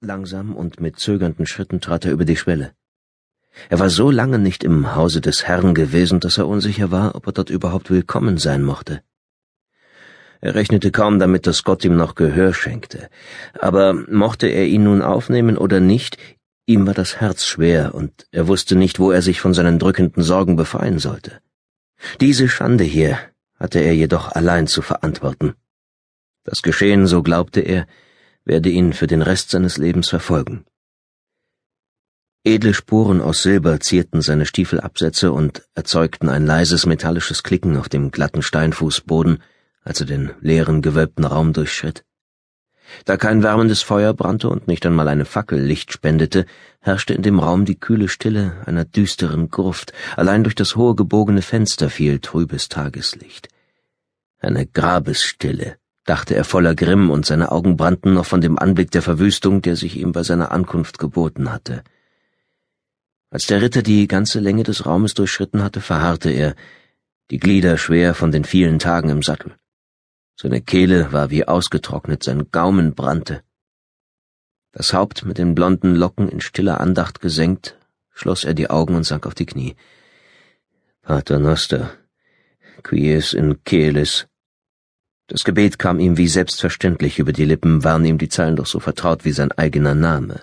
Langsam und mit zögernden Schritten trat er über die Schwelle. Er war so lange nicht im Hause des Herrn gewesen, dass er unsicher war, ob er dort überhaupt willkommen sein mochte. Er rechnete kaum damit, dass Gott ihm noch Gehör schenkte, aber mochte er ihn nun aufnehmen oder nicht, ihm war das Herz schwer, und er wusste nicht, wo er sich von seinen drückenden Sorgen befreien sollte. Diese Schande hier hatte er jedoch allein zu verantworten. Das Geschehen, so glaubte er, werde ihn für den Rest seines Lebens verfolgen. Edle Spuren aus Silber zierten seine Stiefelabsätze und erzeugten ein leises metallisches Klicken auf dem glatten Steinfußboden, als er den leeren, gewölbten Raum durchschritt. Da kein wärmendes Feuer brannte und nicht einmal eine Fackel Licht spendete, herrschte in dem Raum die kühle Stille einer düsteren Gruft, allein durch das hohe gebogene Fenster fiel trübes Tageslicht. Eine Grabesstille, dachte er voller Grimm, und seine Augen brannten noch von dem Anblick der Verwüstung, der sich ihm bei seiner Ankunft geboten hatte. Als der Ritter die ganze Länge des Raumes durchschritten hatte, verharrte er, die Glieder schwer von den vielen Tagen im Sattel. Seine Kehle war wie ausgetrocknet, sein Gaumen brannte. Das Haupt mit den blonden Locken in stiller Andacht gesenkt, schloss er die Augen und sank auf die Knie. Pater Noster, quies in Kelis, das Gebet kam ihm wie selbstverständlich über die Lippen, waren ihm die Zeilen doch so vertraut wie sein eigener Name.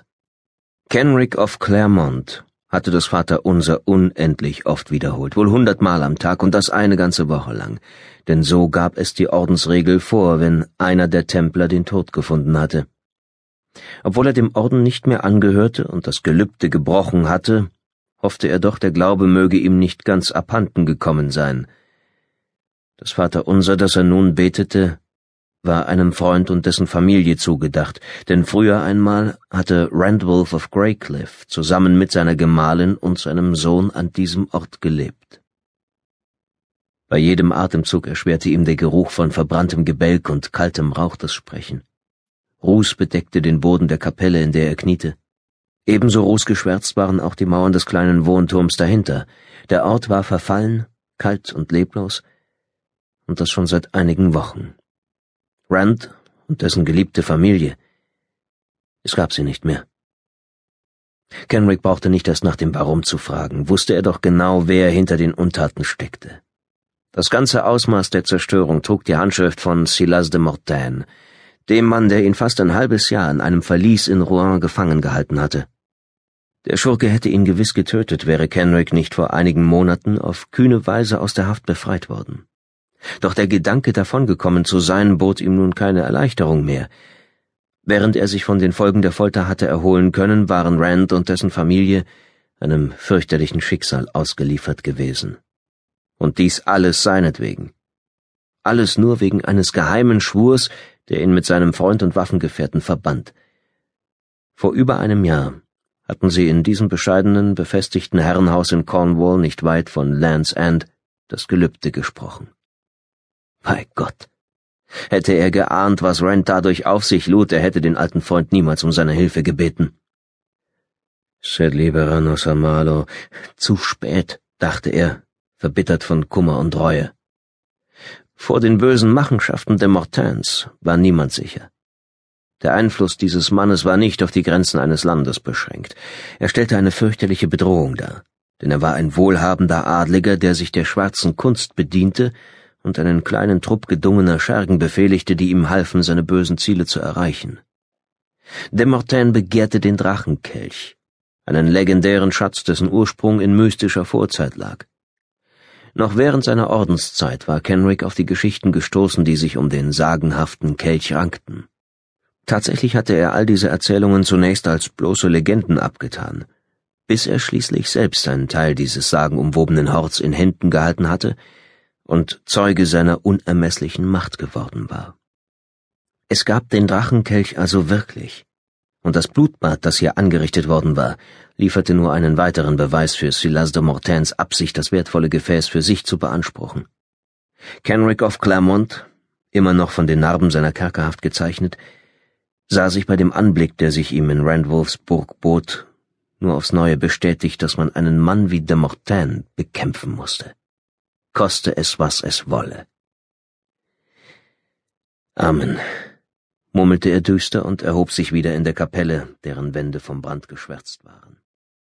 Kenrick of Claremont hatte das Vaterunser unendlich oft wiederholt, wohl hundertmal am Tag und das eine ganze Woche lang, denn so gab es die Ordensregel vor, wenn einer der Templer den Tod gefunden hatte. Obwohl er dem Orden nicht mehr angehörte und das Gelübde gebrochen hatte, hoffte er doch, der Glaube möge ihm nicht ganz abhanden gekommen sein, das Vaterunser, das er nun betete, war einem Freund und dessen Familie zugedacht, denn früher einmal hatte Randwolf of Greycliff zusammen mit seiner Gemahlin und seinem Sohn an diesem Ort gelebt. Bei jedem Atemzug erschwerte ihm der Geruch von verbranntem Gebälk und kaltem Rauch das Sprechen. Ruß bedeckte den Boden der Kapelle, in der er kniete. Ebenso rußgeschwärzt waren auch die Mauern des kleinen Wohnturms dahinter. Der Ort war verfallen, kalt und leblos, und das schon seit einigen Wochen. Rand und dessen geliebte Familie. Es gab sie nicht mehr. Kenrick brauchte nicht erst nach dem Warum zu fragen, wusste er doch genau, wer hinter den Untaten steckte. Das ganze Ausmaß der Zerstörung trug die Handschrift von Silas de Mortaine, dem Mann, der ihn fast ein halbes Jahr in einem Verlies in Rouen gefangen gehalten hatte. Der Schurke hätte ihn gewiss getötet, wäre Kenrick nicht vor einigen Monaten auf kühne Weise aus der Haft befreit worden. Doch der Gedanke, davongekommen zu sein, bot ihm nun keine Erleichterung mehr. Während er sich von den Folgen der Folter hatte erholen können, waren Rand und dessen Familie einem fürchterlichen Schicksal ausgeliefert gewesen. Und dies alles seinetwegen. Alles nur wegen eines geheimen Schwurs, der ihn mit seinem Freund und Waffengefährten verband. Vor über einem Jahr hatten sie in diesem bescheidenen, befestigten Herrenhaus in Cornwall nicht weit von Land's End das Gelübde gesprochen. Bei Gott. Hätte er geahnt, was Rand dadurch auf sich lud, er hätte den alten Freund niemals um seine Hilfe gebeten. Sed liberanos amalo. Zu spät, dachte er, verbittert von Kummer und Reue. Vor den bösen Machenschaften der Mortains war niemand sicher. Der Einfluss dieses Mannes war nicht auf die Grenzen eines Landes beschränkt. Er stellte eine fürchterliche Bedrohung dar, denn er war ein wohlhabender Adliger, der sich der schwarzen Kunst bediente und einen kleinen Trupp gedungener Schergen befehligte, die ihm halfen, seine bösen Ziele zu erreichen. De Mortaine begehrte den Drachenkelch, einen legendären Schatz, dessen Ursprung in mystischer Vorzeit lag. Noch während seiner Ordenszeit war Kenrick auf die Geschichten gestoßen, die sich um den sagenhaften Kelch rankten. Tatsächlich hatte er all diese Erzählungen zunächst als bloße Legenden abgetan, bis er schließlich selbst einen Teil dieses sagenumwobenen Horts in Händen gehalten hatte, und Zeuge seiner unermesslichen Macht geworden war. Es gab den Drachenkelch also wirklich, und das Blutbad, das hier angerichtet worden war, lieferte nur einen weiteren Beweis für Silas de Mortains Absicht, das wertvolle Gefäß für sich zu beanspruchen. Kenrick of Claremont, immer noch von den Narben seiner Kerkerhaft gezeichnet, sah sich bei dem Anblick, der sich ihm in Randwolfs Burg bot, nur aufs Neue bestätigt, dass man einen Mann wie de Mortain bekämpfen musste koste es, was es wolle. Amen, murmelte er düster und erhob sich wieder in der Kapelle, deren Wände vom Brand geschwärzt waren.